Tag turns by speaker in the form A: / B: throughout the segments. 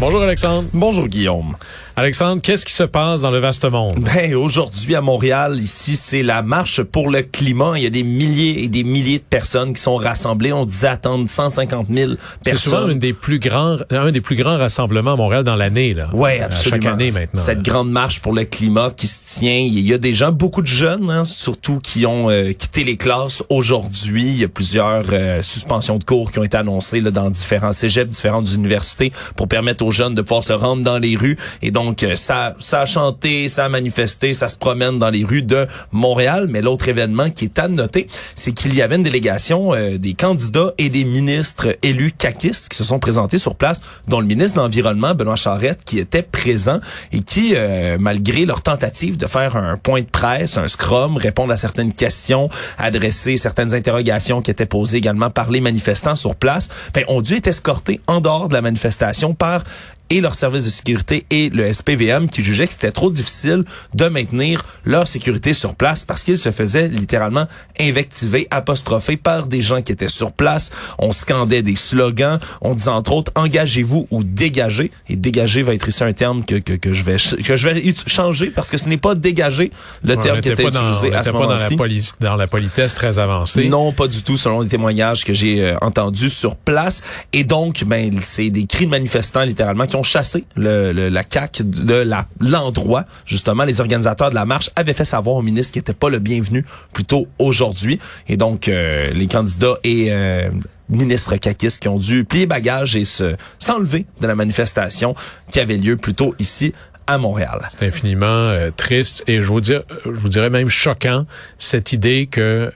A: Bonjour Alexandre.
B: Bonjour Guillaume.
A: Alexandre, qu'est-ce qui se passe dans le vaste monde?
B: Ben, aujourd'hui à Montréal, ici, c'est la marche pour le climat. Il y a des milliers et des milliers de personnes qui sont rassemblées. On disait attendre 150 000 personnes.
A: C'est souvent une des plus grands, un des plus grands rassemblements à Montréal dans l'année, là.
B: Ouais, absolument.
A: chaque année maintenant.
B: Cette grande marche pour le climat qui se tient. Il y a des gens, beaucoup de jeunes, hein, surtout, qui ont euh, quitté les classes aujourd'hui. Il y a plusieurs euh, suspensions de cours qui ont été annoncées là, dans différents cégeps, différentes universités pour permettre aux jeunes de pouvoir se rendre dans les rues et donc, euh, ça, ça a chanté, ça a manifesté, ça se promène dans les rues de Montréal. Mais l'autre événement qui est à noter, c'est qu'il y avait une délégation euh, des candidats et des ministres élus caquistes qui se sont présentés sur place, dont le ministre de l'Environnement, Benoît Charette, qui était présent et qui, euh, malgré leur tentative de faire un point de presse, un scrum, répondre à certaines questions, adresser certaines interrogations qui étaient posées également par les manifestants sur place, ben, ont dû être escortés en dehors de la manifestation par et leur service de sécurité et le SPVM qui jugeaient que c'était trop difficile de maintenir leur sécurité sur place parce qu'ils se faisaient littéralement invectiver, apostropher par des gens qui étaient sur place. On scandait des slogans. On disait entre autres engagez-vous ou dégagez. Et dégager va être ici un terme que, que, que je vais que je vais changer parce que ce n'est pas dégager le terme qui était utilisé à ce moment-ci.
A: Dans, la dans la politesse très avancée.
B: Non, pas du tout selon les témoignages que j'ai euh, entendus sur place. Et donc, ben c'est des cris de manifestants littéralement qui ont chassé le, la CAC de l'endroit. Justement, les organisateurs de la marche avaient fait savoir au ministre qu'il n'était pas le bienvenu plutôt aujourd'hui. Et donc, euh, les candidats et euh, ministres caquistes qui ont dû plier bagages et se s'enlever de la manifestation qui avait lieu plutôt ici à Montréal.
A: C'est infiniment euh, triste et je vous dire, je vous dirais même choquant cette idée que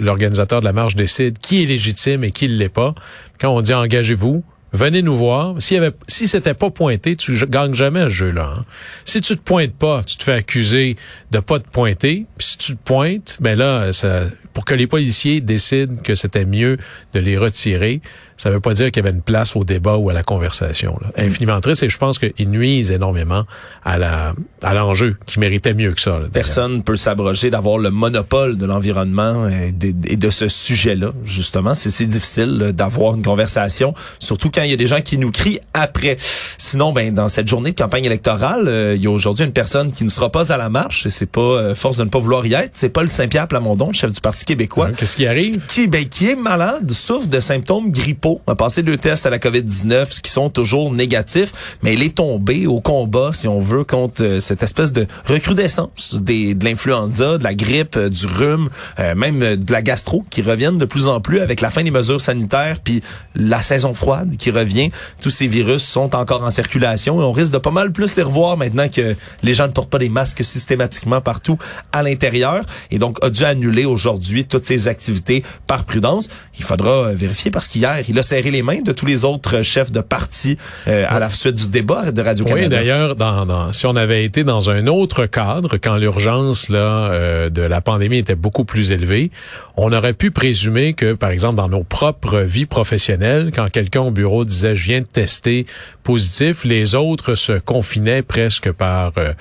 A: l'organisateur de la marche décide qui est légitime et qui ne l'est pas. Quand on dit engagez-vous, venez nous voir. S'il avait, si c'était pas pointé, tu gagnes jamais ce jeu-là. Hein. Si tu te pointes pas, tu te fais accuser de pas te pointer. Puis si tu te pointes, ben là, ça, pour que les policiers décident que c'était mieux de les retirer, ça veut pas dire qu'il y avait une place au débat ou à la conversation. Là. Mm. Infiniment triste et je pense qu'ils nuisent énormément à la à l'enjeu qui méritait mieux que ça. Là,
B: Personne peut s'abroger d'avoir le monopole de l'environnement et de, et de ce sujet-là. Justement, c'est difficile d'avoir une conversation, surtout quand il y a des gens qui nous crient après. Sinon, ben dans cette journée de campagne électorale, euh, il y a aujourd'hui une personne qui ne sera pas à la marche. Et c'est pas euh, force de ne pas vouloir y être. C'est Paul Saint-Pierre Plamondon, le chef du Parti québécois.
A: Qu'est-ce qui arrive?
B: Qui ben qui est malade, souffre de symptômes grippaux a passé deux tests à la COVID-19 qui sont toujours négatifs, mais il est tombé au combat, si on veut, contre euh, cette espèce de recrudescence des, de l'influenza, de la grippe, euh, du rhume, euh, même de la gastro qui reviennent de plus en plus avec la fin des mesures sanitaires, puis la saison froide qui revient. Tous ces virus sont encore en circulation et on risque de pas mal plus les revoir maintenant que les gens ne portent pas des masques systématiquement partout à l'intérieur et donc a dû annuler aujourd'hui toutes ces activités par prudence. Il faudra vérifier parce qu'hier, il a serré les mains de tous les autres chefs de parti euh, à la suite du débat de Radio-Canada.
A: Oui, d'ailleurs, dans, dans, si on avait été dans un autre cadre, quand l'urgence là euh, de la pandémie était beaucoup plus élevée, on aurait pu présumer que, par exemple, dans nos propres vies professionnelles, quand quelqu'un au bureau disait « je viens de tester positif », les autres se confinaient presque par euh,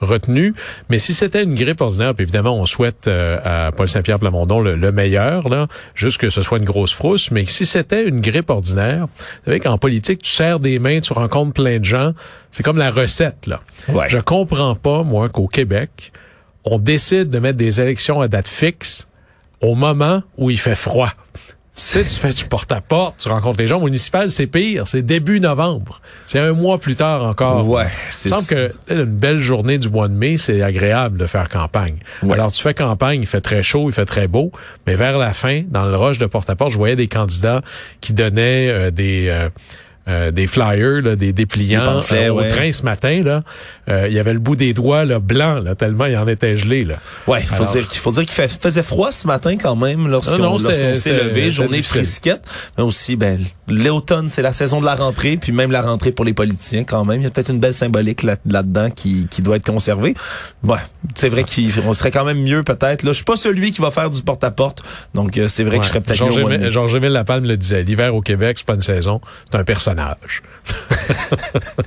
A: retenue. Mais si c'était une grippe ordinaire, puis évidemment, on souhaite à Paul Saint-Pierre Plamondon le, le meilleur, là, juste que ce soit une grosse frousse, mais si c'était une grippe ordinaire. Vous savez qu'en politique, tu serres des mains, tu rencontres plein de gens. C'est comme la recette, là.
B: Ouais.
A: Je comprends pas, moi, qu'au Québec, on décide de mettre des élections à date fixe au moment où il fait froid. Tu sais, tu fais du porte-à-porte, tu rencontres les gens. Municipal, c'est pire. C'est début novembre. C'est un mois plus tard encore.
B: Ouais,
A: Il semble que une belle journée du mois de mai, c'est agréable de faire campagne.
B: Ouais.
A: Alors, tu fais campagne, il fait très chaud, il fait très beau, mais vers la fin, dans le rush de porte-à-porte, je voyais des candidats qui donnaient euh, des... euh, euh, des flyers, là, des dépliants
B: Des
A: euh, au
B: ouais.
A: train ce matin. Là, Euh, il y avait le bout des doigts là, blanc, là, tellement il en était gelé. Là.
B: Ouais, faut
A: Alors-
B: dire qu'il faut dire qu'il faisait froid ce matin quand même lorsqu'on lorsqu'on s'est levé, journée frisquette, mais aussi ben l'automne, c'est la saison de la rentrée, puis même la rentrée pour les politiciens quand même, il y a peut-être une belle symbolique là- là-dedans qui qui doit être conservée. Ouais, c'est vrai qu'on serait quand même mieux peut-être là, je suis pas celui qui va faire du porte-à-porte. Donc euh, c'est vrai que je serais peut-être
A: Georges
B: mieux au mois de
A: Émile
B: mai.
A: Georges Émile Lapalme le disait, l'hiver au Québec, c'est pas une saison, c'est un personnage.